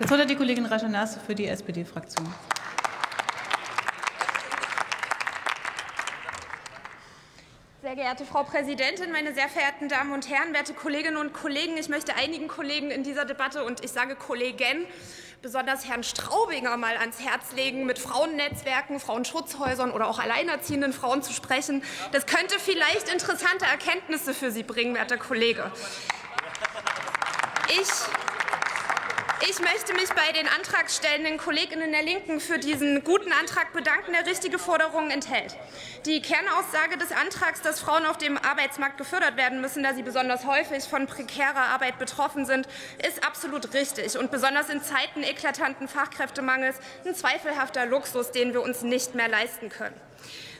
Das Wort hat die Kollegin Rajanase für die SPD-Fraktion. Sehr geehrte Frau Präsidentin, meine sehr verehrten Damen und Herren, werte Kolleginnen und Kollegen! Ich möchte einigen Kollegen in dieser Debatte und ich sage Kollegen, besonders Herrn Straubinger mal ans Herz legen, mit Frauennetzwerken, Frauenschutzhäusern oder auch alleinerziehenden Frauen zu sprechen. Das könnte vielleicht interessante Erkenntnisse für Sie bringen, werter Kollege. Ich ich möchte mich bei den antragstellenden Kolleginnen der Linken für diesen guten Antrag bedanken, der richtige Forderungen enthält. Die Kernaussage des Antrags, dass Frauen auf dem Arbeitsmarkt gefördert werden müssen, da sie besonders häufig von prekärer Arbeit betroffen sind, ist absolut richtig und besonders in Zeiten eklatanten Fachkräftemangels ein zweifelhafter Luxus, den wir uns nicht mehr leisten können.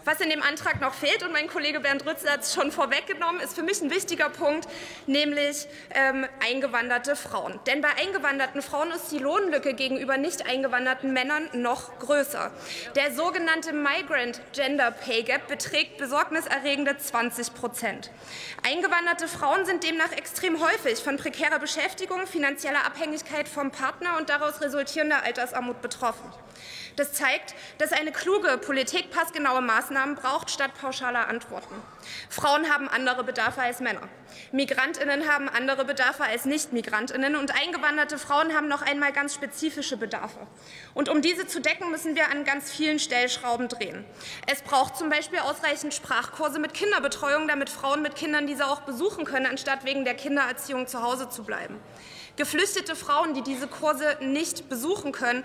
Was in dem Antrag noch fehlt, und mein Kollege Bernd Rützel hat es schon vorweggenommen, ist für mich ein wichtiger Punkt, nämlich ähm, eingewanderte Frauen. Denn bei eingewanderten Frauen ist die Lohnlücke gegenüber nicht eingewanderten Männern noch größer. Der sogenannte Migrant Gender Pay Gap beträgt besorgniserregende 20 Prozent. Eingewanderte Frauen sind demnach extrem häufig von prekärer Beschäftigung, finanzieller Abhängigkeit vom Partner und daraus resultierender Altersarmut betroffen. Das zeigt, dass eine kluge Politik passgenaue Maßnahmen braucht, statt pauschaler Antworten. Frauen haben andere Bedarfe als Männer. Migrantinnen haben andere Bedarfe als Nicht-Migrantinnen. Und eingewanderte Frauen haben noch einmal ganz spezifische Bedarfe. Und um diese zu decken, müssen wir an ganz vielen Stellschrauben drehen. Es braucht zum Beispiel ausreichend Sprachkurse mit Kinderbetreuung, damit Frauen mit Kindern diese auch besuchen können, anstatt wegen der Kindererziehung zu Hause zu bleiben. Geflüchtete Frauen, die diese Kurse nicht besuchen können,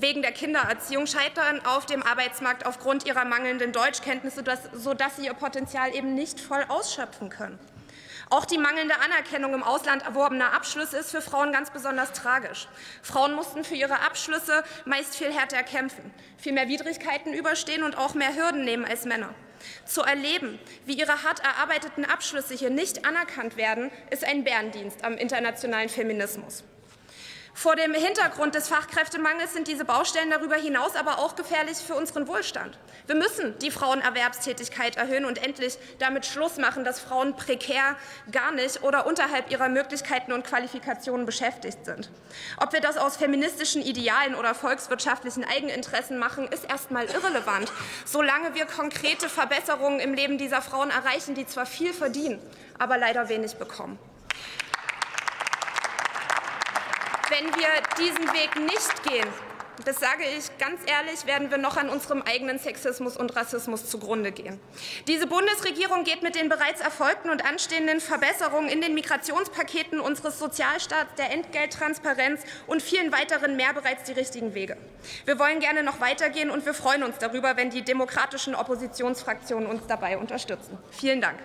wegen der Kindererziehung scheitern auf dem Arbeitsmarkt aufgrund ihrer mangelnden Deutschkenntnisse, sodass sie ihr Potenzial eben nicht voll ausschöpfen können. Auch die mangelnde Anerkennung im Ausland erworbener Abschlüsse ist für Frauen ganz besonders tragisch. Frauen mussten für ihre Abschlüsse meist viel härter kämpfen, viel mehr Widrigkeiten überstehen und auch mehr Hürden nehmen als Männer. Zu erleben, wie ihre hart erarbeiteten Abschlüsse hier nicht anerkannt werden, ist ein Bärendienst am internationalen Feminismus. Vor dem Hintergrund des Fachkräftemangels sind diese Baustellen darüber hinaus aber auch gefährlich für unseren Wohlstand. Wir müssen die Frauenerwerbstätigkeit erhöhen und endlich damit Schluss machen, dass Frauen prekär gar nicht oder unterhalb ihrer Möglichkeiten und Qualifikationen beschäftigt sind. Ob wir das aus feministischen Idealen oder volkswirtschaftlichen Eigeninteressen machen, ist erstmal irrelevant, solange wir konkrete Verbesserungen im Leben dieser Frauen erreichen, die zwar viel verdienen, aber leider wenig bekommen. Wenn wir diesen Weg nicht gehen, das sage ich ganz ehrlich, werden wir noch an unserem eigenen Sexismus und Rassismus zugrunde gehen. Diese Bundesregierung geht mit den bereits erfolgten und anstehenden Verbesserungen in den Migrationspaketen unseres Sozialstaats, der Entgelttransparenz und vielen weiteren mehr bereits die richtigen Wege. Wir wollen gerne noch weitergehen und wir freuen uns darüber, wenn die demokratischen Oppositionsfraktionen uns dabei unterstützen. Vielen Dank.